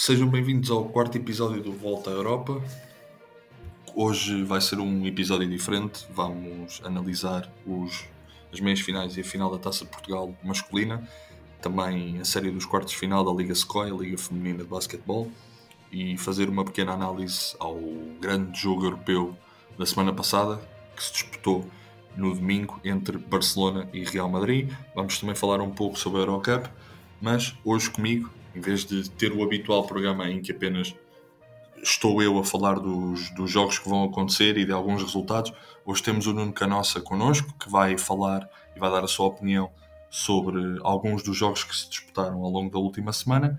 Sejam bem-vindos ao quarto episódio do Volta à Europa. Hoje vai ser um episódio diferente. Vamos analisar os, as meias finais e a final da Taça Portugal masculina, também a série dos quartos de final da Liga Sequoia, a Liga Feminina de Basquetebol, e fazer uma pequena análise ao grande jogo europeu da semana passada, que se disputou no domingo entre Barcelona e Real Madrid. Vamos também falar um pouco sobre a Eurocup, mas hoje comigo em vez de ter o habitual programa em que apenas estou eu a falar dos, dos jogos que vão acontecer e de alguns resultados, hoje temos o Nuno Canossa connosco, que vai falar e vai dar a sua opinião sobre alguns dos jogos que se disputaram ao longo da última semana.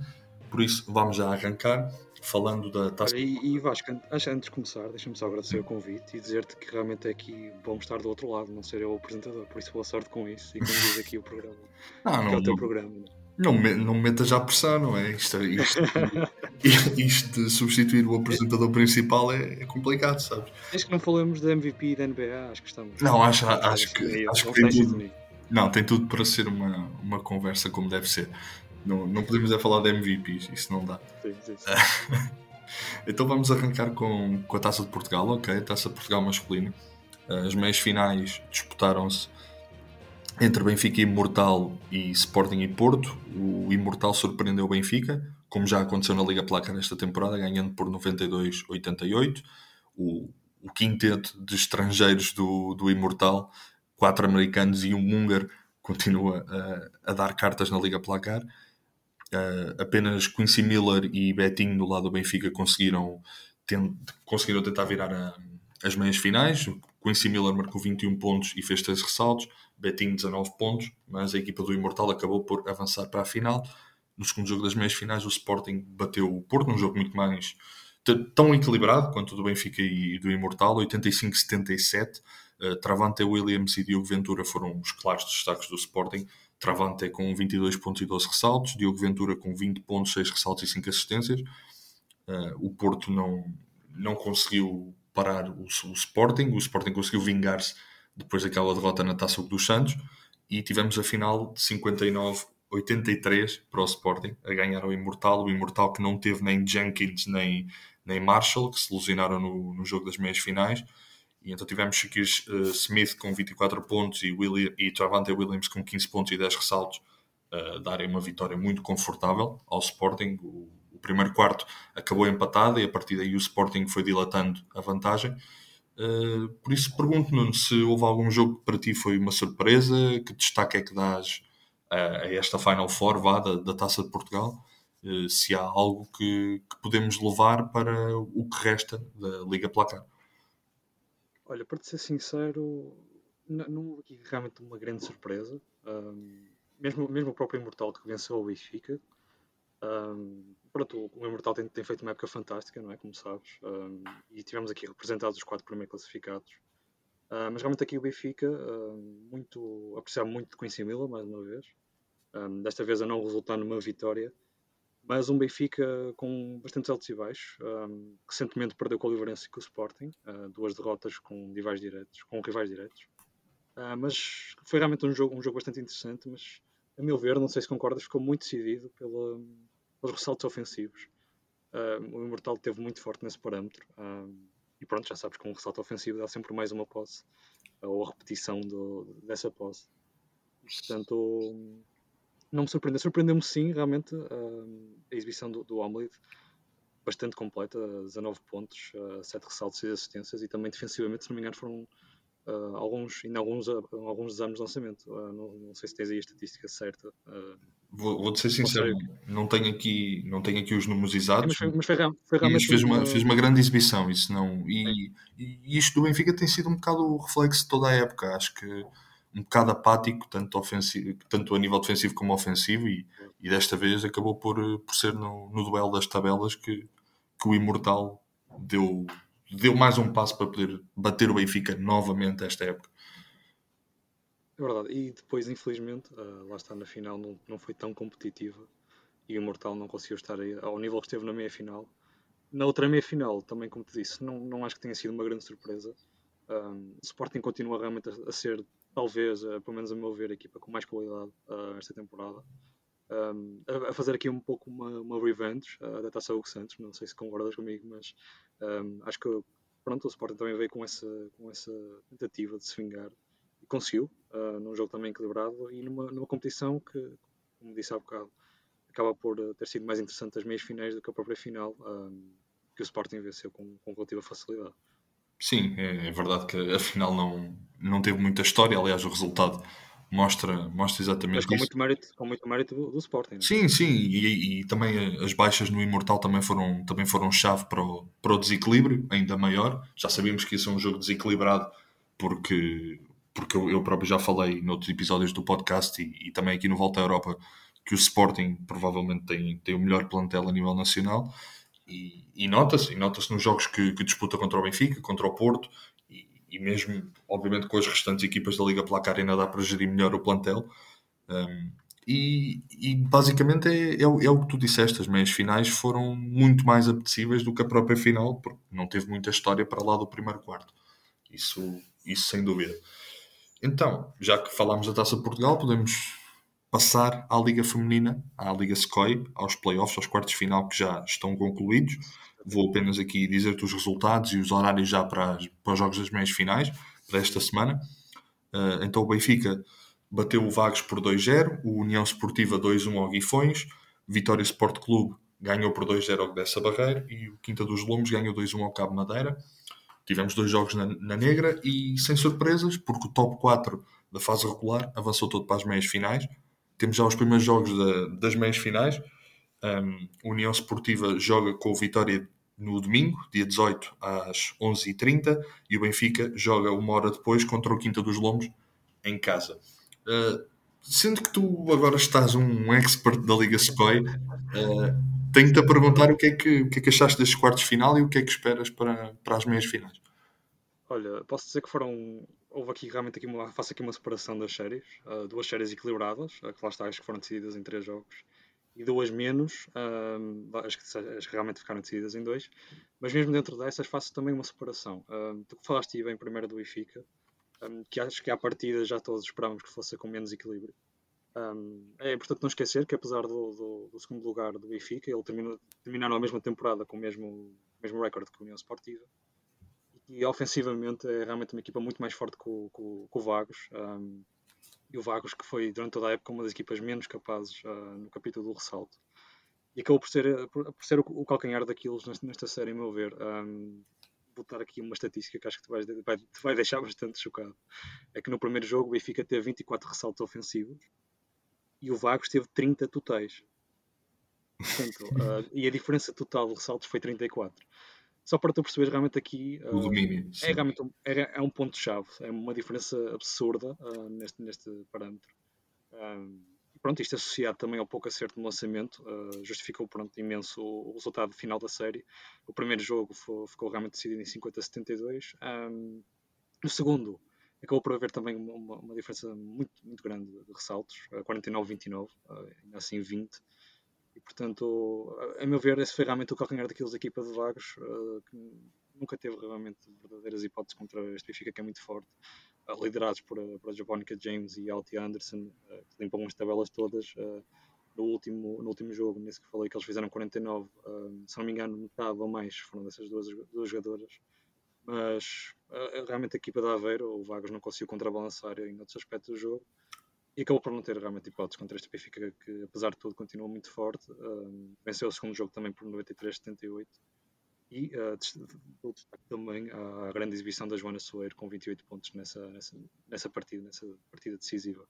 Por isso, vamos já arrancar falando da taça. E, e Vasco, antes de começar, deixa-me só agradecer o convite e dizer-te que realmente é aqui bom estar do outro lado, não ser eu o apresentador, por isso boa sorte com isso e conduz aqui o programa. Não, não, é o teu programa. Não, não me metas já pressão, não é? Isto, isto, isto de substituir o apresentador principal é, é complicado, sabes? Acho que não falamos da MVP e da NBA, acho que estamos. Não, acho, acho que, acho que tem tudo. Não, tem tudo para ser uma, uma conversa como deve ser. Não, não podemos é falar de MVPs, isso não dá. Sim, sim, sim. então vamos arrancar com, com a Taça de Portugal, ok? Taça de Portugal masculino. As meias finais disputaram-se entre Benfica Imortal e Sporting e Porto. O Imortal surpreendeu o Benfica, como já aconteceu na Liga Placa nesta temporada, ganhando por 92-88. O, o quinteto de estrangeiros do, do Imortal, quatro americanos e um húngaro, continua a, a dar cartas na Liga Placar. Uh, apenas Quincy Miller e Betinho do lado do Benfica conseguiram, ten, conseguiram tentar virar a, as meias finais. Quincy Miller marcou 21 pontos e fez 3 ressaltos. Betinho 19 pontos, mas a equipa do Imortal acabou por avançar para a final. No segundo jogo das meias finais, o Sporting bateu o Porto, num jogo muito mais tão equilibrado quanto do Benfica e do Imortal, 85-77. Uh, Travante Williams e Diogo Ventura foram os claros destaques do Sporting. Travante com 22 pontos e 12 ressaltos, Diogo Ventura com 20 pontos, 6 ressaltos e 5 assistências. Uh, o Porto não, não conseguiu parar o, o Sporting, o Sporting conseguiu vingar-se depois daquela derrota na Taça dos Santos, e tivemos a final de 59-83 para o Sporting, a ganhar o Imortal, o Imortal que não teve nem Jenkins nem, nem Marshall, que se ilusionaram no, no jogo das meias finais, e então tivemos Shaquille uh, Smith com 24 pontos e, William, e Travante Williams com 15 pontos e 10 ressaltos, uh, darem uma vitória muito confortável ao Sporting. O, o primeiro quarto acabou empatado e a partir daí o Sporting foi dilatando a vantagem. Uh, por isso pergunto, Nuno, se houve algum jogo que para ti foi uma surpresa, que destaque é que dás a, a esta Final Four vá, da, da Taça de Portugal, uh, se há algo que, que, podemos levar para o que resta da Liga Placar. Olha, para te ser sincero, não, houve aqui realmente uma grande surpresa. Um, mesmo, mesmo o próprio Imortal que venceu o Benfica, um, pronto, o Imortal tem, tem, feito uma época fantástica, não é? Como sabes. Um, e tivemos aqui representados os quatro primeiros classificados. Uh, mas realmente aqui o Benfica, uh, muito, apreciar muito de Quincy Miller, mais uma vez. Um, desta vez a não resultar numa vitória. Mas um Benfica com bastantes altos e baixos, um, recentemente perdeu com o Liverense e com o Sporting, uh, duas derrotas com rivais diretos. Com rivais diretos. mas foi realmente um jogo, um jogo bastante interessante, mas a meu ver, não sei se concordas, ficou muito decidido pela, pelos ressaltos ofensivos. Uh, o Imortal teve muito forte nesse parâmetro. Uh, e pronto, já sabes que um ressalto ofensivo dá sempre mais uma posse, ou a repetição do, dessa posse. Portanto, não me surpreendeu. Surpreendeu-me sim, realmente, a exibição do, do Omelid, bastante completa, 19 pontos, 7 ressaltos e assistências, e também defensivamente, se não me engano, foram uh, alguns, ainda alguns, alguns exames de lançamento. Não, não, sei se tens aí a estatística certa. Vou, vou ser sincero, não tenho, aqui, não tenho aqui os números exatos. mas, foi, mas foi, foi realmente. fez uma, fez uma grande exibição, isso não. E, e, isto do Benfica tem sido um bocado o reflexo de toda a época. Acho que um bocado apático, tanto, ofensivo, tanto a nível defensivo como ofensivo, e, e desta vez acabou por, por ser no, no duelo das tabelas que, que o Imortal deu, deu mais um passo para poder bater o Benfica novamente esta época. É verdade, e depois, infelizmente, uh, lá está na final, não, não foi tão competitiva e o Mortal não conseguiu estar aí, ao nível que esteve na meia final. Na outra meia final, também como te disse, não, não acho que tenha sido uma grande surpresa. Um, Sporting continua realmente a, a ser, talvez, uh, pelo menos a meu ver, a equipa com mais qualidade uh, esta temporada. um, a, a, fazer aqui um pouco uma, uma revenge uh, da Taça Hugo Santos. Não sei se concordas comigo, mas um, acho que pronto, o Sporting também veio com essa, com essa tentativa de se vingar e conseguiu, uh, num jogo também equilibrado e numa, numa competição que, como disse há bocado, acaba por ter sido mais interessante as meias finais do que a própria final, um, que o Sporting venceu com, com relativa facilidade. Sim, é, é, verdade que a final não, não teve muita história, aliás, o resultado mostra, mostra exatamente Mas com isso. Muito mérito, com muito mérito do, do Sporting. Né? Sim, sim, e, e, também as baixas no Imortal também foram, também foram chave para o, para o desequilíbrio, ainda maior. Já sabíamos que ia ser um jogo desequilibrado, porque, porque eu, eu próprio já falei noutros episódios do podcast e, e também aqui no Volta à Europa que o Sporting provavelmente tem, tem o melhor plantel a nível nacional e, e nota-se, nota-se nos jogos que, que, disputa contra o Benfica, contra o Porto, e, e, mesmo, obviamente, com as restantes equipas da Liga Placar ainda dá para gerir melhor o plantel. Um, e, e, basicamente é, é, é, o que tu disseste, as meias finais foram muito mais apetecíveis do que a própria final, porque não teve muita história para lá do primeiro quarto. Isso, isso sem dúvida. Então, já que falámos da Taça de Portugal, podemos passar à Liga Feminina, à Liga SCOI, aos playoffs, aos quartos de final que já estão concluídos. Vou apenas aqui dizer-te os resultados e os horários já para, as, para os jogos das meias finais para esta semana. Uh, então o Benfica bateu o Vagos por 2-0, o União Esportiva 2-1 ao Guifões, Vitória Sport Clube ganhou por 2-0 ao Dessa Barreiro e o Quinta dos Lombos ganhou 2-1 ao Cabo Madeira. Tivemos dois jogos na, na, Negra e sem surpresas, porque o top 4 da fase regular avançou todo para as meias finais temos já os primeiros jogos da, das meias finais. Um, União Esportiva joga com o Vitória no domingo, dia 18, às 11h30, e o Benfica joga uma hora depois contra o Quinta dos Lombos em casa. Uh, sendo que tu agora estás um expert da Liga Sequoia, uh, tenho-te a perguntar o que, é que, o que é que achaste destes quartos de final e o que é que esperas para, para as meias finais. Olha, posso dizer que foram houve aqui realmente aqui uma, faço aqui uma separação das séries, uh, duas séries equilibradas, uh, que lá está, as que foram decididas em três jogos, e duas menos, uh, as, que, as, que, realmente ficaram decididas em dois, mas mesmo dentro dessas faço também uma separação. Uh, tu falaste bem primeiro do Benfica, um, que acho que à partida já todos esperávamos que fosse com menos equilíbrio. Um, é importante não esquecer que apesar do, do, do segundo lugar do Benfica, ele terminou, terminaram a mesma temporada com o mesmo, mesmo recorde que a União Sportiva, e ofensivamente é realmente uma equipa muito mais forte que o, que que o Vagos. Um, e o Vagos, que foi durante toda a época uma das equipas menos capazes uh, no capítulo do ressalto. E acabou por ser, por, por ser o, o, calcanhar daqueles nesta, série, a meu ver. Um, vou dar aqui uma estatística que acho que te, vais, vai, te vai deixar bastante chocado. É que no primeiro jogo o Benfica teve 24 ressaltos ofensivos e o Vagos teve 30 totais. Portanto, uh, e a diferença total de ressaltos foi 34 só para tu perceberes realmente aqui o domínio, uh, é realmente um, é, é um ponto-chave, é uma diferença absurda uh, neste, neste parâmetro. Pronto, isto associado também ao pouco acerto no lançamento, uh, justificou pronto, imenso o, o, resultado final da série. O primeiro jogo foi, ficou realmente decidido em 50 a 72. Um, no segundo, acabou por haver também uma, uma diferença muito, muito grande de ressaltos, 49-29, ainda assim 20. E, portanto, a meu ver, esse foi realmente o calcanhar daqueles da equipa de Vagos, uh, que nunca teve realmente verdadeiras hipóteses contra este Benfica, que é muito forte, uh, liderados por, por a Japonica James e Alti Anderson, que limpam as tabelas todas. no, último, no último jogo, nesse que falei que eles fizeram 49, se não me engano, metade ou mais foram dessas duas, duas jogadoras. Mas realmente a equipa da Aveiro, o Vagos não conseguiu contrabalançar em outros aspectos do jogo e acabou por não ter realmente hipóteses contra este Benfica, que apesar de tudo continua muito forte. Um, venceu o segundo jogo também por 93-78. E uh, destaque também a grande exibição da Joana Soeiro com 28 pontos nessa, nessa, nessa partida, nessa partida decisiva.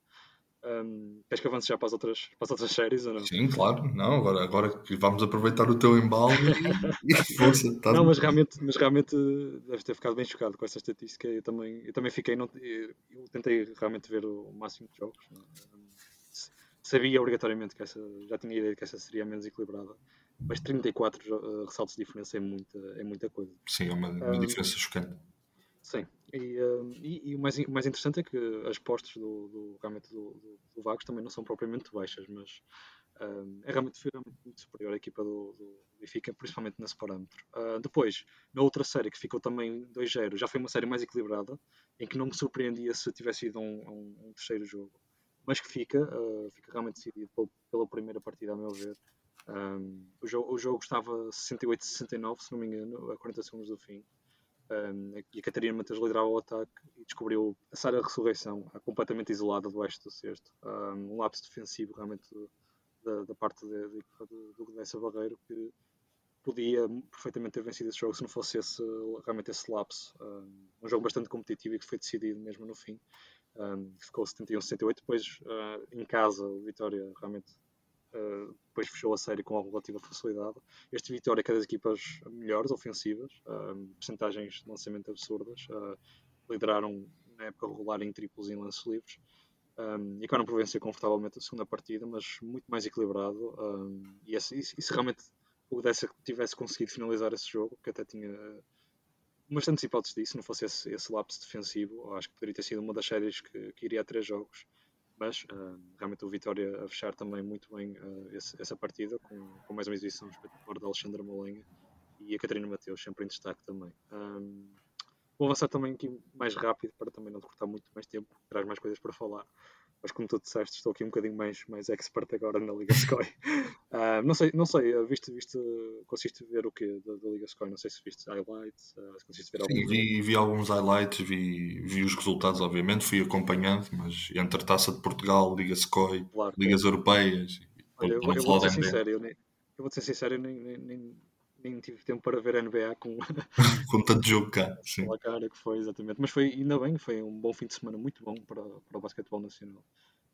Um, queres que avance já para as, outras, para as outras séries ou não? Sim, claro. Não, agora, agora vamos aproveitar o teu embalo e, força. Tá não, mas realmente, mas realmente deves ter ficado bem chocado com essa estatística. Eu também, eu também fiquei. Não, eu, tentei realmente ver o máximo de jogos. Sabia obrigatoriamente que essa. Já tinha a ideia de que essa seria menos equilibrada. Mas 34 uh, ressaltos de diferença é muita, é muita coisa. Sim, é uma, uma um, diferença chocante. Sim, e, uh, e, e, o, mais, o mais interessante é que as postas do, do, realmente do, do, do Vagos também não são propriamente baixas, mas uh, é realmente, muito superior à equipa do, do Benfica, principalmente nesse parâmetro. Uh, depois, na outra série que ficou também 2-0, já foi uma série mais equilibrada, em que não me surpreendia se tivesse ido um, um, um terceiro jogo. mas que fica, uh, fica realmente decidido pela, pela, primeira partida, a meu ver. Um, o, jogo, o jogo estava 68-69, se não me engano, a 40 segundos do fim. Um, e a Catarina Matheus liderava o ataque e descobriu a Sara Ressurreição completamente isolada do oeste do sexto. Um, um lapso defensivo realmente da, da parte de, de, do Gudessa Barreiro que podia perfeitamente ter vencido esse jogo se não fosse esse, realmente esse lapso. Um, um jogo bastante competitivo e que foi decidido mesmo no fim. Um, ficou 71-68. Depois, uh, em casa, o Vitória realmente uh, depois fechou a série com relativa facilidade. Este Vitória é cada das equipas melhores, ofensivas, uh, percentagens de lançamento absurdas. Uh, lideraram na época regular em triplos e em lances livres. Um, e acabaram por vencer confortavelmente a segunda partida, mas muito mais equilibrado. Um, e, esse, se realmente o Dessa tivesse conseguido finalizar esse jogo, que até tinha bastantes hipóteses disso, não fosse esse, esse lapso defensivo, acho que poderia ter sido uma das séries que, que iria a três jogos. Mas uh, realmente o Vitória a fechar também muito bem uh, esse, essa partida, com, com, mais uma exibição espetacular da Alexandra Molenha e a Catarina Mateus, sempre em destaque também. Um, vou avançar também aqui mais rápido para também não cortar muito mais tempo, traz mais coisas para falar mas como tu disseste, estou aqui um bocadinho mais, mais expert agora na Liga Sky. uh, não sei, não sei uh, viste, viste, conseguiste ver o quê da, da Liga Sky? Não sei se viste highlights, uh, se conseguiste ver Sim, vi, vi, alguns highlights, vi, vi os resultados, obviamente, fui acompanhando, mas entre Taça de Portugal, Liga Sky, claro, Ligas claro. Europeias. Olha, eu, eu, vou ser sincero, eu, nem, eu vou ser sincero, eu nem, nem, nem nem tive tempo para ver a NBA com, com tanto jogo cá. Sim. a cara que foi, exatamente. Mas foi, ainda bem, foi um bom fim de semana muito bom para, para o basquetebol nacional.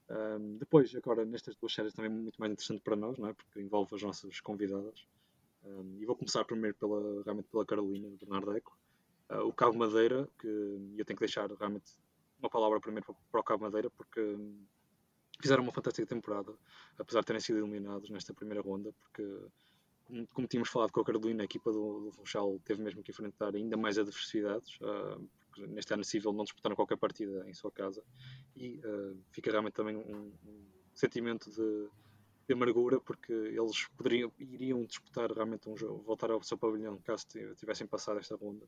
Um, depois, agora, nestas duas séries também muito mais interessante para nós, não é? porque envolve as nossas convidadas. Um, e vou começar primeiro pela, realmente pela Carolina Bernardeco. Uh, o Cabo Madeira, que eu tenho que deixar realmente uma palavra primeiro para, para o Cabo Madeira, porque fizeram uma fantástica temporada, apesar de terem sido eliminados nesta primeira ronda, porque como, como tínhamos falado com a Carolina, a equipa do, do Funchal teve mesmo que enfrentar ainda mais adversidades, uh, porque neste ano civil não disputaram qualquer partida em sua casa, e uh, fica realmente também um, um sentimento de, de, amargura, porque eles poderiam, iriam disputar realmente um jogo, voltar ao seu pavilhão caso tivessem passado esta ronda.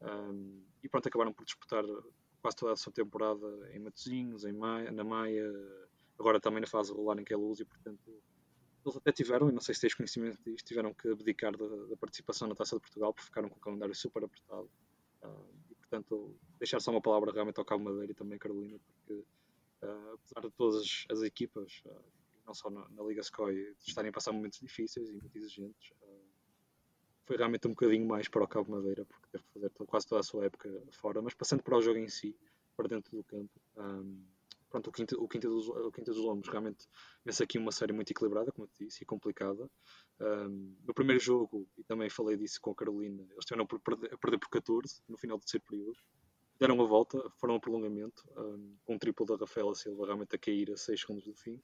Um, e pronto, acabaram por disputar quase toda a sua temporada em Matosinhos, em Maia, na Maia, agora também na fase regular em que é e portanto eles até tiveram, e não sei se tens conhecimento disto, tiveram que abdicar da, da participação na Taça de Portugal porque ficaram com o calendário super apertado. Uh, e, portanto, deixar só uma palavra realmente ao Cabo Madeira e também Carolina, porque uh, apesar de todas as equipas, uh, não só na, na Liga Sky, estarem a passar momentos difíceis e muito exigentes, foi realmente um bocadinho mais para o Cabo Madeira, porque teve que fazer quase toda a sua época fora, mas passando para o jogo em si, para dentro do campo. Um, pronto, o Quinta, o dos, o dos Lombos realmente vence aqui uma série muito equilibrada, como eu te disse, e complicada. Um, no primeiro jogo, e também falei disso com a Carolina, eles tiveram por perder, a perder por 14 no final do terceiro período. Deram uma volta, foram a prolongamento, um, com um triplo da Rafaela Silva realmente a cair a 6 segundos do fim.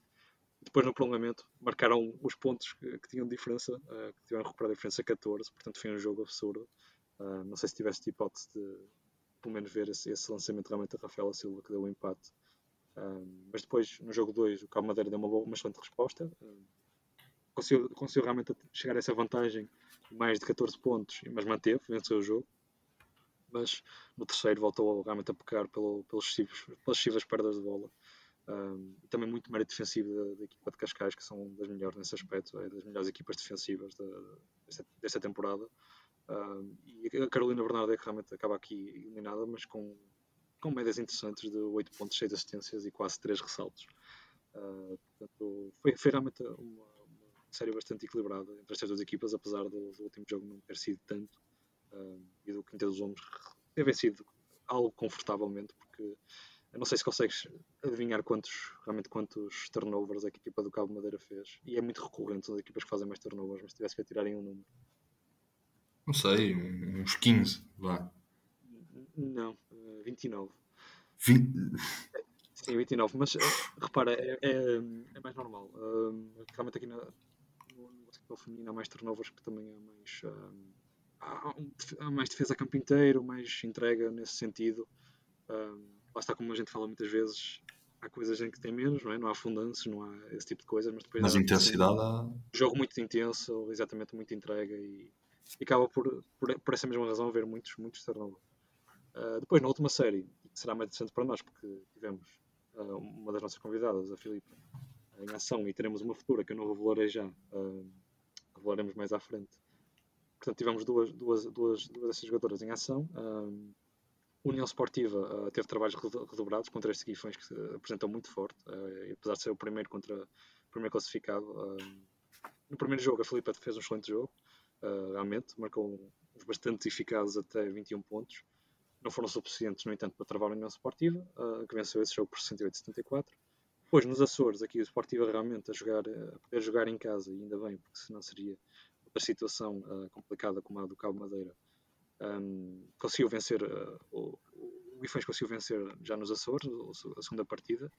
Depois, no prolongamento, marcaram os pontos que, que tinham diferença, uh, que tiveram a recuperar a diferença a 14, portanto foi um jogo absurdo. Uh, não sei se tiveste hipótese de, pelo menos, ver esse, esse lançamento realmente da Rafaela Silva, que deu o um empate mas depois, no jogo 2, o Cabo Madeira deu uma, boa, uma excelente resposta. Conseguiu, conseguiu realmente chegar a essa vantagem mais de 14 pontos, mas manteve, venceu o jogo. Mas no terceiro voltou realmente a pecar pelo, pelos excessivos, pelas excessivas perdas de bola. Um, também muito mérito defensivo da, da, equipa de Cascais, que são das melhores nesse aspecto, é das melhores equipas defensivas desta, desta temporada. Um, e a Carolina Bernardo é que realmente acaba aqui eliminada, mas com com médias interessantes de 8 pontos, 6 assistências e quase 3 ressaltos. Uh, portanto, foi, foi realmente uma, uma, série bastante equilibrada entre estas duas equipas, apesar do, do último jogo não ter sido tanto uh, e do Quinta dos Homens ter vencido algo confortavelmente, porque eu não sei se consegues adivinhar quantos, realmente quantos turnovers a equipa do Cabo Madeira fez. E é muito recorrente as equipas que fazem mais turnovers, mas se tivesse que atirarem um número. Não sei, uns 15, vá. Não, 29. 20... Sim, 29, mas eh, repara, é, é, é, mais normal. realmente aqui na, no basquetebol feminino há mais turnovers que também há mais. há, há, mais defesa a campo inteiro, mais entrega nesse sentido. lá está como a gente fala muitas vezes, há coisas em que tem menos, não, é? não há fundanças, não há esse tipo de coisas, mas depois. Mas intensidade há. Jogo muito intenso, exatamente, muita entrega e, e acaba por, por, por essa mesma razão haver muitos, muitos turnovers. Uh, depois, na última série, que será mais interessante para nós, porque tivemos uma das nossas convidadas, a Filipa, em ação e teremos uma futura que eu não revelarei já, revelaremos mais à frente. Portanto, tivemos duas, duas, duas, duas dessas jogadoras em ação. Um, União Esportiva uh, teve trabalhos redobrados contra estes guifões que se muito forte, uh, apesar de ser o primeiro contra o primeiro classificado. Uh, no primeiro jogo, a Filipe fez um excelente jogo, realmente, marcou uns bastante eficazes até 21 pontos. Não foram suficientes, no entanto, para travar a União Esportiva, que venceu esse jogo por 68-74. Depois, nos Açores, aqui o Esportiva realmente a, jogar, a poder jogar em casa, e ainda bem, porque senão seria outra situação complicada como a do Cabo Madeira um, conseguiu vencer uh, o, o conseguiu vencer já nos Açores, a segunda partida,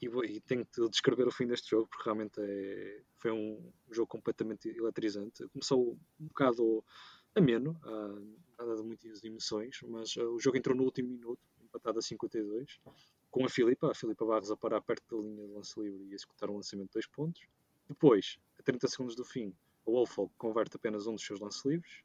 e, e tenho de descrever o fim deste jogo porque realmente é, foi um jogo completamente eletrizante. Começou um bocado ameno, uh, nada de muitas emoções, mas uh, o jogo entrou no último minuto, empatado a 52, com a Filipa, a Filipa Barros a parar perto da linha de lance livre e a executar um lançamento de dois pontos. Depois, a 30 segundos do fim, o Wolfog converte apenas um dos seus lance livres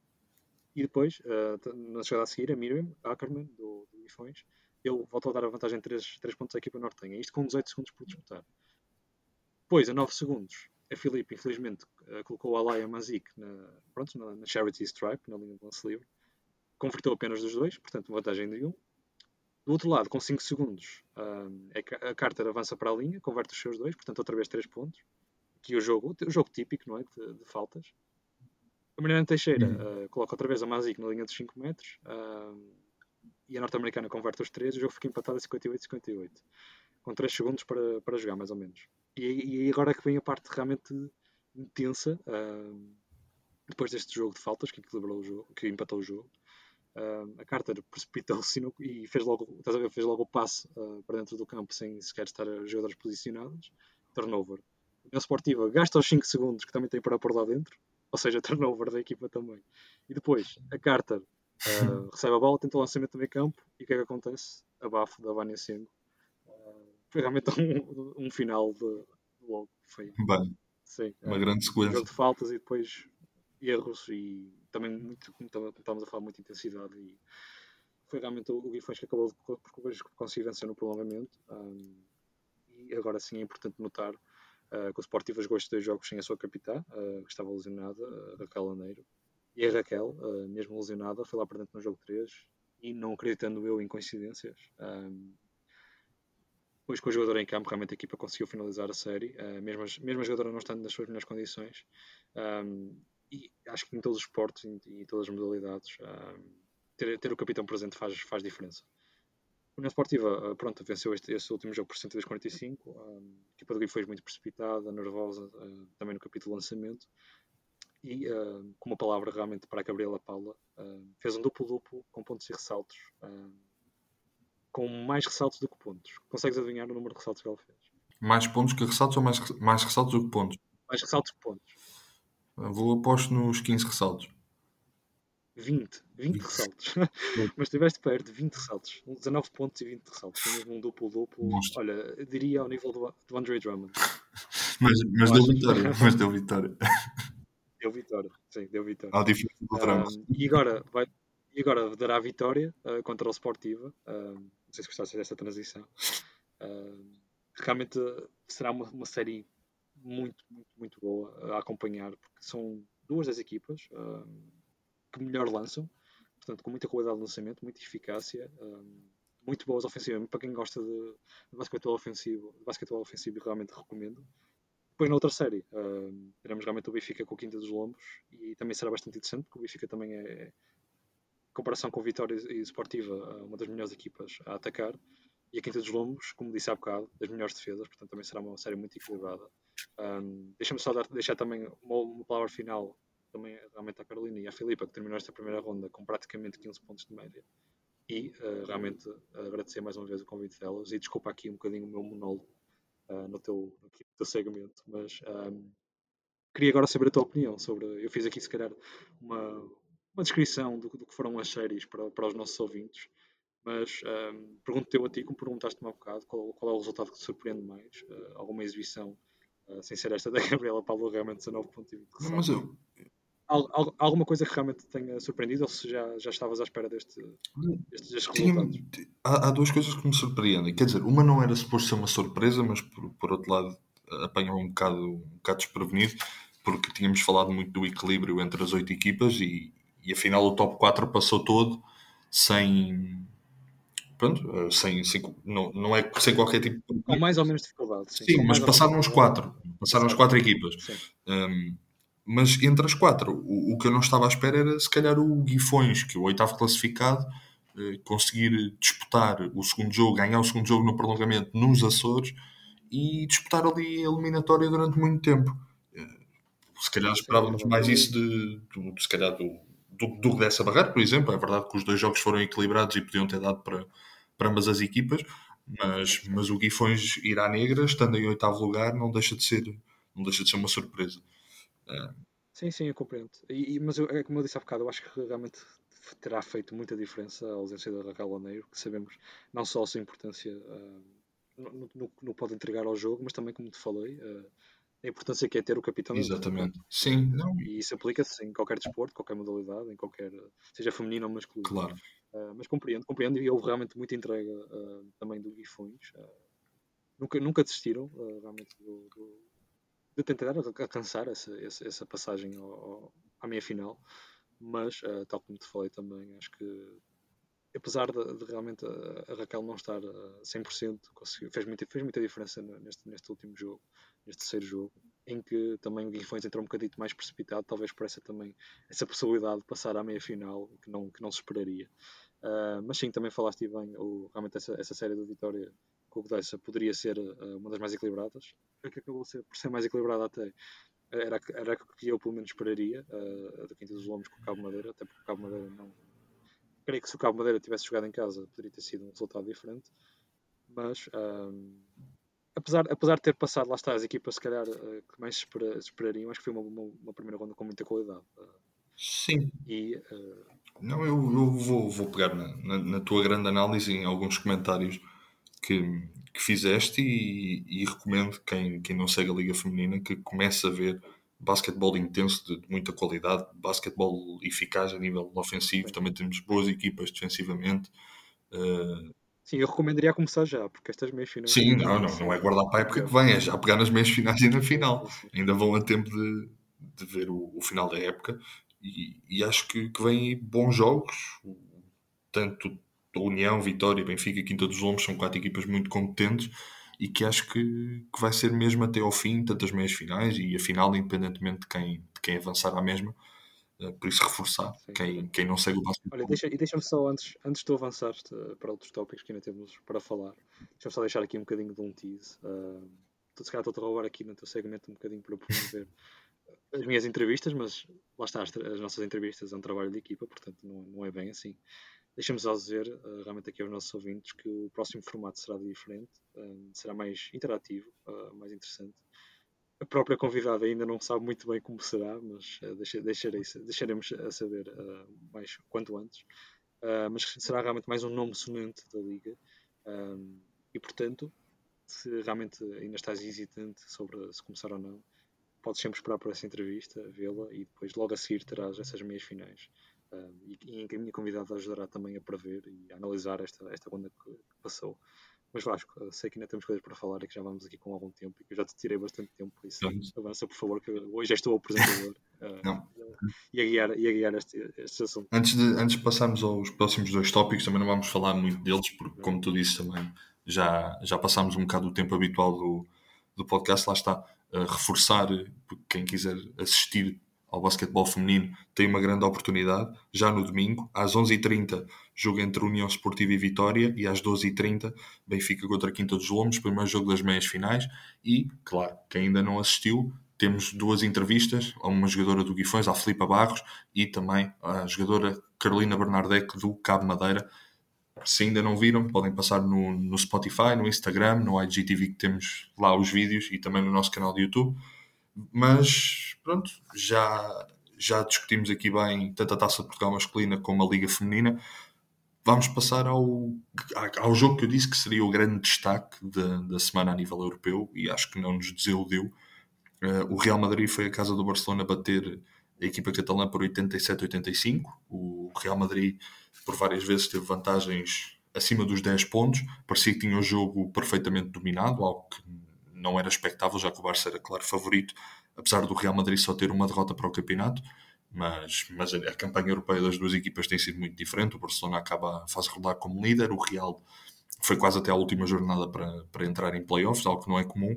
e depois, uh, na chegada a seguir, a Miriam Ackerman, do, do Ifões, ele voltou a dar a vantagem de 3, 3 pontos à equipa nortenha. Isto com 18 segundos por disputar. Depois, a 9 segundos, a Filipe, infelizmente, uh, colocou a Laia Mazik na, pronto, na, na, Charity Stripe, na linha de lance livre. Converteu apenas dos dois, portanto, vantagem de 1. Um. Do outro lado, com 5 segundos, uh, a Carter avança para a linha, converte os seus dois, portanto, outra vez 3 pontos. Aqui o jogo, o jogo típico, não é? De, de faltas. A Mariana Teixeira uh, coloca outra vez a Mazik na linha dos 5 metros uh, e a norte-americana converte os 3 e o jogo fica empatado a 58-58, com 3 segundos para, para jogar, mais ou menos. E, e agora é que vem a parte realmente intensa, uh, depois deste jogo de faltas que equilibrou o jogo, que empatou o jogo. a Carter precipitou-se e fez logo, fez logo o passe para dentro do campo sem sequer estar os jogadores posicionados. Turnover. A União Esportiva gasta os 5 segundos que também tem para pôr lá dentro ou seja, turnover da equipa também. E depois, a Carter uh, recebe a bola, tenta o lançamento do meio campo e o que é que acontece? Abafo da Vânia Sengo. Foi realmente um, um final de, logo. Foi, Bem, sim, uma uh, grande sequência. Um jogo de faltas e depois erros e também, muito, como estávamos a falar, muita intensidade. E foi realmente o Guifões que acabou por conseguir vencer no prolongamento. Um, e agora sim é importante notar uh, que o Sportiva jogou estes dois jogos sem a sua capitã, uh, que estava lesionada, uh, Raquel Laneiro. E a Raquel, mesmo lesionada, foi lá para dentro no jogo 3 e não acreditando eu em coincidências. Um, depois com o jogador em campo, realmente a equipa conseguiu finalizar a série, uh, mesmo, mesmo a jogadora não estando nas suas melhores condições. Um, e acho que em todos os esportes e em todas as modalidades, um, ter, ter, o capitão presente faz, faz diferença. União Esportiva, eh, pronto, venceu este, este último jogo por 145. A equipa do Gui foi muito precipitada, nervosa, eh, também no capítulo lançamento. E eh, com uma palavra realmente para a Gabriela Paula, fez um duplo-duplo com pontos e ressaltos, com mais ressaltos do que pontos. Consegues adivinhar o número de ressaltos que ela fez? Mais pontos que ressaltos ou mais, mais ressaltos do que pontos? Mais ressaltos que pontos. Vou aposto nos 15 ressaltos. 20, 20 ressaltos. mas estiveste perto de 20 ressaltos. 19 pontos e 20 ressaltos. Foi mesmo um duplo-duplo. Olha, diria ao nível do, do Andre Drummond. Mas, mas deu vitória. Mas deu vitória. Deu vitória, sim, deu vitória. Há diferença do um, e agora vai. E agora dará a vitória uh, contra o Sportiva. Uh, não sei se gostaste desta transição. Uh, realmente será uma, uma série muito, muito, muito boa a acompanhar, porque são duas das equipas que melhor lançam, portanto, com muita qualidade de lançamento, muita eficácia, um, muito boas ofensivamente. Para quem gosta de, de basquetebol ofensivo, de basquetebol ofensivo, realmente recomendo. Depois, na outra série, teremos realmente o Benfica com o Quinta dos Lombos e também será bastante interessante, porque o Benfica também é, comparação com Vitória e Sportiva, uma das melhores equipas a atacar. E a Quinta dos Lombos, como disse há bocado, das melhores defesas, portanto também será uma série muito equilibrada. Um, Deixa-me só dar, deixar também uma, uma palavra final também realmente à Carolina e à Filipa, que terminou esta primeira ronda com praticamente 15 pontos de média. E uh, realmente agradecer mais uma vez o convite delas e desculpa aqui um bocadinho o meu monólogo uh, no, teu, no teu segmento, mas um, queria agora saber a tua opinião sobre. Eu fiz aqui, se calhar, uma, uma descrição do, do que foram as séries para, para os nossos ouvintes, mas um, pergunto-te a ti, como perguntaste-me há bocado, qual, qual, é o resultado que te surpreende mais? alguma exibição, sem ser esta da Gabriela Paulo, realmente 19.20. Mas eu, alguma coisa que realmente tenha surpreendido ou se já, já estavas à espera deste, destes, destes resultados? há, há, duas coisas que me surpreendem. Quer dizer, uma não era suposto ser uma surpresa, mas por, por outro lado apanhou um bocado, um bocado desprevenido, porque tínhamos falado muito do equilíbrio entre as oito equipas e, e afinal o top 4 passou todo sem. Pronto, sem, sem, não, não é sem qualquer tipo de. Com mais ou menos dificuldade. Sim, sim mas passaram os quatro. Passaram as quatro equipas. Um, mas entre as quatro, o, o, que eu não estava à espera era se calhar o Guifões, que é o oitavo classificado, eh, conseguir disputar o segundo jogo, ganhar o segundo jogo no prolongamento nos Açores e disputar ali a eliminatória durante muito tempo. Eh, se calhar esperávamos mais isso de, de, de se calhar do, do, do dessa barreira, por exemplo. É verdade que os dois jogos foram equilibrados e podiam ter dado para, para ambas as equipas, mas, mas o Guifões ir à negra, estando em oitavo lugar, não deixa de ser, não deixa de ser uma surpresa. É. Sim, sim, eu compreendo. E, mas eu, é como eu disse há bocado, eu acho que realmente terá feito muita diferença a ausência da Raquel Laneiro, que sabemos não só a sua importância uh, no, no, no, pode entregar ao jogo, mas também, como te falei, uh, a importância que é ter o capitão. Exatamente. Sim, não. E isso aplica-se em qualquer desporto, qualquer modalidade, em qualquer, seja feminino ou masculino. Claro. Uh, mas compreendo, compreendo e houve realmente muita entrega uh, também do Guifões. Uh, nunca, nunca desistiram realmente do, do, de tentar alcançar essa, essa, essa passagem ao, ao, à meia final. Mas, tal como te falei também, acho que apesar de, de realmente a, a, Raquel não estar a 100%, conseguiu, fez, muita, fez muita diferença neste, neste último jogo, neste terceiro jogo, em que também o Guinfões entrou um bocadinho mais precipitado, talvez por essa também, essa possibilidade de passar à meia-final, que não, que não se esperaria. Uh, mas sim, também falaste bem, o, realmente essa, essa série da vitória com o Gdessa poderia ser uh, uma das mais equilibradas, a que acabou ser, por ser mais equilibrada até, era, era que eu pelo menos esperaria, uh, a da Quinta dos Lomos com o Cabo Madeira, até porque o Cabo Madeira não, creio que se o Cabo Madeira tivesse jogado em casa poderia ter sido um resultado diferente. Mas um, apesar, apesar de ter passado, lá está, as equipas se calhar uh, que mais espera, esperariam, acho que foi uma, uma, uma, primeira ronda com muita qualidade. Uh, Sim. E, uh, Não, eu, eu vou, vou pegar na, na, na, tua grande análise em alguns comentários que, que fizeste e, e recomendo quem, quem não segue a Liga Feminina que comece a ver basquetebol intenso de, de, muita qualidade, basquetebol eficaz a nível ofensivo, também temos boas equipas defensivamente. Uh... Sim, eu recomendaria começar já, porque estas meias finais. Sim, não, não, não é guardar para a época que vem, é já pegar nas meias finais e na final. Ainda vão a tempo de, de ver o, o final da época e, e acho que, que vêm bons jogos, tanto a União, Vitória, Benfica, Quinta dos Lombos são quatro equipas muito competentes e que acho que, que vai ser mesmo até ao fim, tantas meias finais e a final, independentemente de quem, de quem avançar à mesma. Uh, por isso, reforçar quem, quem não segue o basquete. Olha, deixa, e deixa-me só, antes, antes de tu avançares para outros tópicos que ainda temos para falar, deixa-me só deixar aqui um bocadinho de um tease. Uh, se calhar estou a roubar aqui no teu segmento um bocadinho para promover as minhas entrevistas, mas lá está, as, as, nossas entrevistas é um trabalho de equipa, portanto não, não é bem assim. Deixa-me só dizer, uh, realmente aqui aos nossos ouvintes, que o próximo formato será diferente, uh, será mais interativo, uh, mais interessante. A própria convidada ainda não sabe muito bem como será, mas deixa, deixarei, deixaremos a saber mais quanto antes. mas será realmente mais um nome sonante da Liga. e, portanto, se realmente ainda estás hesitante sobre se começar ou não, podes sempre esperar por essa entrevista, vê-la e depois logo a seguir terás essas meias finais e, e em que a minha convidada ajudará também a prever e a analisar esta, esta ronda que, passou. Mas Vasco, sei que ainda temos coisas para falar e que já vamos aqui com algum tempo e que eu já te tirei bastante tempo, por isso avança por favor, que hoje estou o apresentador uh, e, a guiar, e a guiar este, este assunto. Antes de, antes de passarmos aos próximos dois tópicos, também não vamos falar muito deles, porque como tu disse também, já, já passámos um bocado o tempo habitual do, do podcast, lá está, uh, reforçar, quem quiser assistir ao basquetebol feminino tem uma grande oportunidade. Já no domingo, às 11h30, jogo entre União Esportiva e Vitória, e às 12h30, Benfica contra Quinta dos Lomos, primeiro jogo das meias finais. E, claro, quem ainda não assistiu, temos duas entrevistas a uma jogadora do Guifões, a Filipa Barros, e também a jogadora Carolina Bernardec do Cabo Madeira. Se ainda não viram, podem passar no, no Spotify, no Instagram, no IGTV que temos lá os vídeos e também no nosso canal de YouTube. Mas pronto, já, já discutimos aqui bem tanto a Taça de Portugal masculina como a Liga Feminina. Vamos passar ao, ao jogo que eu disse que seria o grande destaque da, da semana a nível europeu e acho que não nos desiludiu. Uh, o Real Madrid foi a casa do Barcelona bater a equipa catalã por 87-85. O Real Madrid, por várias vezes, teve vantagens acima dos 10 pontos. Parecia que tinha o jogo perfeitamente dominado, algo que não era expectável, já que o Barça era, claro, favorito, apesar do Real Madrid só ter uma derrota para o campeonato. Mas, mas a campanha europeia das duas equipas tem sido muito diferente. O Barcelona acaba, faz rodar como líder, o Real foi quase até a última jornada para, para entrar em playoffs, algo que não é comum.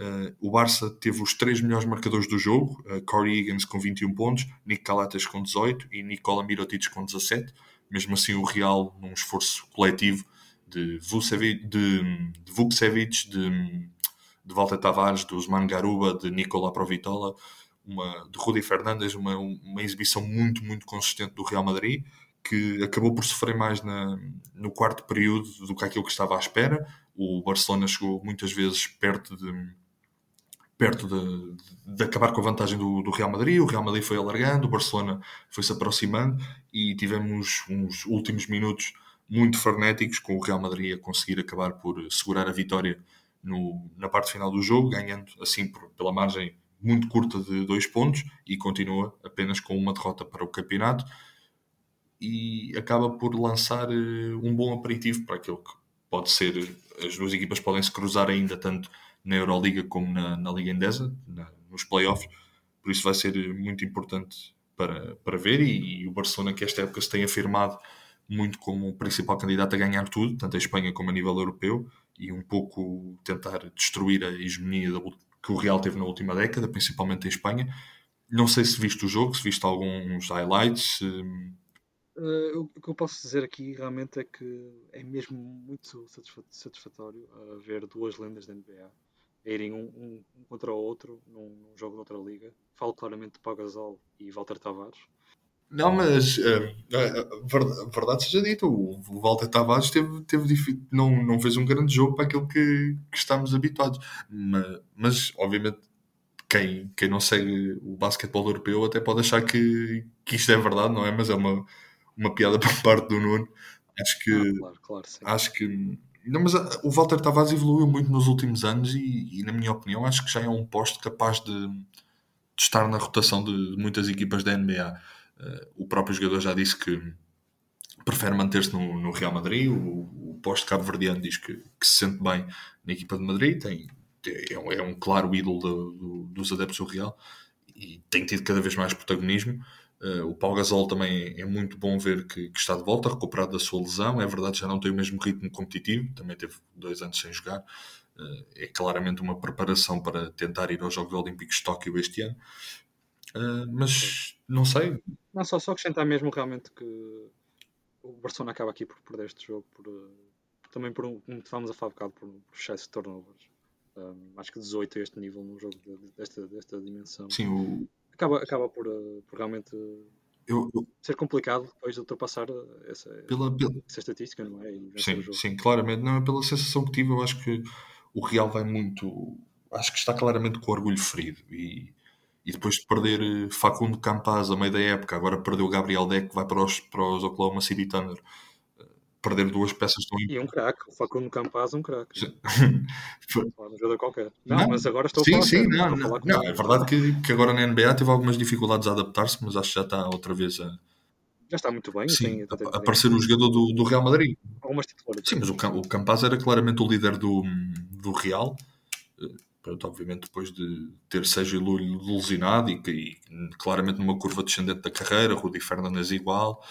Uh, o Barça teve os três melhores marcadores do jogo: uh, Corey Higgins com 21 pontos, Nick Calates com 18 e Nikola Mirotic com 17. Mesmo assim, o Real, num esforço coletivo de Vucevic, de, de, Vukcevic, de, de Walter Tavares, de Usman Garuba, de Nicola Provitola, uma, de Rudi Fernandes, uma, uma exibição muito, muito consistente do Real Madrid que acabou por sofrer mais na, no quarto período do que aquilo que estava à espera. O Barcelona chegou muitas vezes perto de perto de, de acabar com a vantagem do, do, Real Madrid. O Real Madrid foi alargando, o Barcelona foi se aproximando e tivemos uns últimos minutos muito frenéticos com o Real Madrid a conseguir acabar por segurar a vitória no, na parte final do jogo, ganhando assim por, pela margem muito curta de dois pontos e continua apenas com uma derrota para o campeonato e acaba por lançar eh, um bom aperitivo para aquilo que pode ser. As duas equipas podem se cruzar ainda tanto na Euroliga como na, na Liga Endesa, na, nos playoffs, por isso vai ser muito importante para, para ver. E, e, o Barcelona, que esta época se tem afirmado muito como o principal candidato a ganhar tudo, tanto a Espanha como a nível europeu, e um pouco tentar destruir a hegemonia que o Real teve na última década, principalmente em Espanha. Não sei se viste o jogo, se viste alguns highlights. Uh, o que eu posso dizer aqui realmente é que é mesmo muito satisfatório uh, ver duas lendas da NBA a irem um, um, um, contra o outro num, num, jogo de outra liga. Falo claramente de Pau Gasol e Walter Tavares. Não, mas uh, verdade, verdade seja dita, o, o Walter Tavares teve, teve não, não fez um grande jogo para aquilo que, que estamos habituados. Mas, mas obviamente, quem, quem não segue o basquetebol europeu até pode achar que, que isto é verdade, não é? Mas é uma uma piada por parte do Nuno. Acho que. Ah, claro, claro, acho que. Não, mas o Walter Tavares evoluiu muito nos últimos anos e, e, na minha opinião, acho que já é um posto capaz de, de estar na rotação de muitas equipas da NBA. Ah, o próprio jogador já disse que prefere manter-se no, no, Real Madrid. O, o posto cabo-verdiano diz que, que, se sente bem na equipa de Madrid. Tem, é, um, é um claro ídolo do, do, dos adeptos do Real e tem tido cada vez mais protagonismo. Uh, o Pau Gasol também é muito bom ver que, que, está de volta, recuperado da sua lesão. É verdade, já não tem o mesmo ritmo competitivo, também teve dois anos sem jogar. Uh, é claramente uma preparação para tentar ir aos Jogos Olímpicos de Tóquio este ano. Uh, mas não sei. Não, só, só acrescentar mesmo realmente que o Barcelona acaba aqui por perder este jogo, por, também por um, como estávamos a falar um por, por excesso de turnovers. Um, acho que 18 a este nível num jogo de, desta, desta dimensão. Sim, o, acaba, acaba por, por realmente eu, eu, ser complicado depois de ultrapassar essa, pela, pela... essa estatística, não é? Sim, sim, claramente. Não, é pela sensação que tive, eu acho que o Real vai muito. Acho que está claramente com orgulho ferido. E, e depois de perder eh, Facundo Campaz a meio da época, agora perdeu o Gabriel Deck, que vai para os, para os Oklahoma City Thunder perder duas peças tão. E um craque, o Facundo Campaz um craque. um jogador qualquer. Não, não, mas agora estou sim, a falar sim, não, não, não, é verdade que, que agora na NBA teve algumas dificuldades a adaptar-se, mas acho que já está outra vez a... Já está muito bem. Sim, tem, aparecer o jogador do, do Real Madrid. Algumas titularidades. Sim, mas o, o Campaz era claramente o líder do, do Real. Pronto, obviamente depois de ter Sérgio Lulho lesionado e, e claramente numa curva descendente da carreira, Rudi Fernandes igual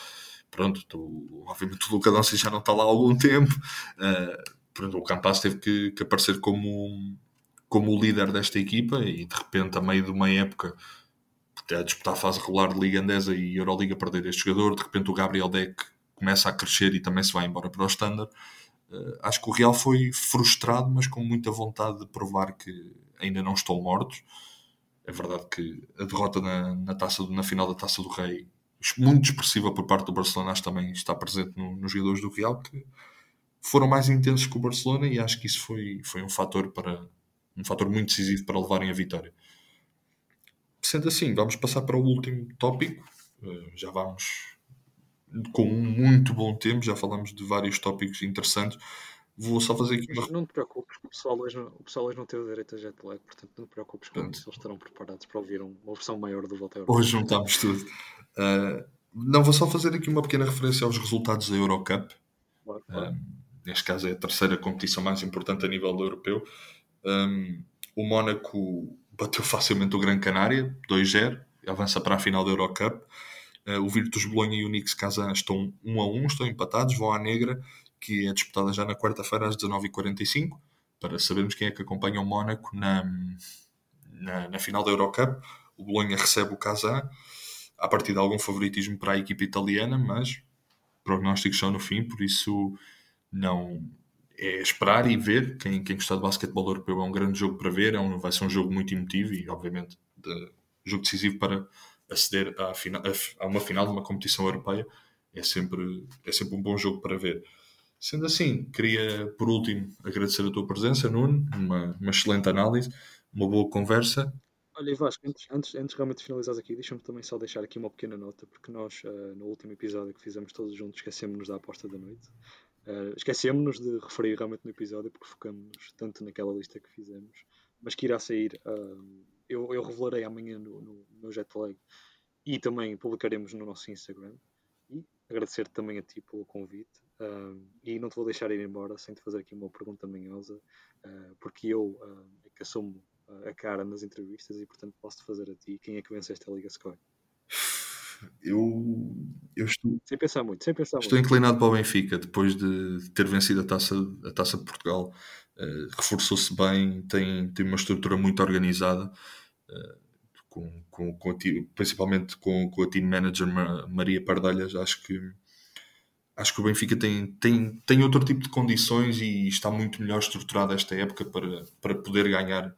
pronto, tu, obviamente o Luca Doncic já não está lá há algum tempo, uh, pronto, o Campas teve que, que, aparecer como, como o líder desta equipa e de repente a meio de uma época a disputar a fase regular de Liga Andesa e Euroliga perder este jogador, de repente o Gabriel Deck começa a crescer e também se vai embora para o Standard. Uh, acho que o Real foi frustrado, mas com muita vontade de provar que ainda não estão mortos. É verdade que a derrota na, na, taça, na final da Taça do Rei muito expressiva por parte do Barcelona, acho que também está presente no, nos jogadores do Real, que foram mais intensos que o Barcelona e acho que isso foi, foi um fator para um fator muito decisivo para levarem a vitória. Sendo assim, vamos passar para o último tópico. Uh, já vamos com um muito bom tempo, já falamos de vários tópicos interessantes. Vou só fazer aqui uma... Não te preocupes, o pessoal, hoje não, o pessoal hoje não teve direito a jet lag, portanto não te preocupes que eles estarão preparados para ouvir uma versão maior do Volta Europa. Hoje juntámos tudo. Uh, não, vou só fazer aqui uma pequena referência aos resultados da Eurocup. Claro, claro. Um, neste caso é a terceira competição mais importante a nível europeu. Um, o Mónaco bateu facilmente o Gran Canária, 2-0, avança para a final da Eurocup. Uh, o Virtus Bolonha e o Nix Kazan estão 1 a 1, estão empatados, vão à negra, que é disputada já na quarta-feira às 19h45, para sabermos quem é que acompanha o Mónaco na, na, na, final da Eurocup. O Bolonha recebe o Kazan, a partir de algum favoritismo para a equipa italiana, mas prognósticos são no fim, por isso não é esperar e ver. Quem, quem gostar de basquetebol europeu é um grande jogo para ver, é um, vai ser um jogo muito emotivo e, obviamente, de, jogo decisivo para aceder à, a, uma final de uma competição europeia. É sempre, é sempre um bom jogo para ver. Sendo assim, queria, por último, agradecer a tua presença, Nuno, uma, uma excelente análise, uma boa conversa. Olha, Vasco, antes, antes, antes realmente de aqui, deixa-me também só deixar aqui uma pequena nota, porque nós, uh, no último episódio que fizemos todos juntos, esquecemos-nos da aposta da noite. Uh, esquecemos-nos de referir realmente no episódio, porque focamos tanto naquela lista que fizemos, mas que irá sair. Uh, eu, eu revelarei amanhã no, no, no Jetlag e também publicaremos no nosso Instagram. E agradecer também a ti pelo convite. Uh, e não te vou deixar ir embora sem te fazer aqui uma pergunta manhosa, uh, porque eu uh, é que assumo a cara nas entrevistas e, portanto, posso-te fazer a ti quem é que vence esta Liga Sky. Eu, eu estou. Sem pensar muito, sem pensar estou muito. inclinado para o Benfica depois de ter vencido a taça, a taça de Portugal. Uh, reforçou-se bem, tem, tem uma estrutura muito organizada, uh, com, com, com a, principalmente com, com a team manager Maria Pardalhas. Acho que, acho que o Benfica tem, tem, tem outro tipo de condições e está muito melhor estruturado esta época para, para poder ganhar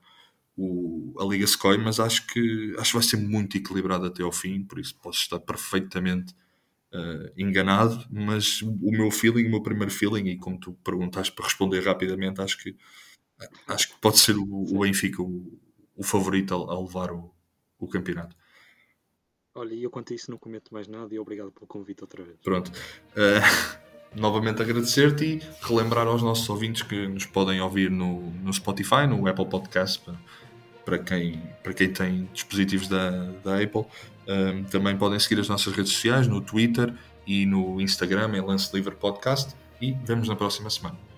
o, a Liga Scoy, mas acho que, acho que vai ser muito equilibrado até ao fim, por isso posso estar perfeitamente uh, enganado, mas o meu feeling, o meu primeiro feeling, e como tu perguntaste para responder rapidamente, acho que acho que pode ser o, o Benfica o, o favorito a, a levar o, o campeonato. Olha, e eu quanto a isso não cometo mais nada e obrigado pelo convite outra vez. Pronto. Uh, novamente agradecer-te e relembrar aos nossos ouvintes que nos podem ouvir no, no Spotify, no Apple Podcast, para, para quem, para quem tem dispositivos da, da Apple. Um, também podem seguir as nossas redes sociais no Twitter e no Instagram em Lance Livre Podcast e vemos na próxima semana.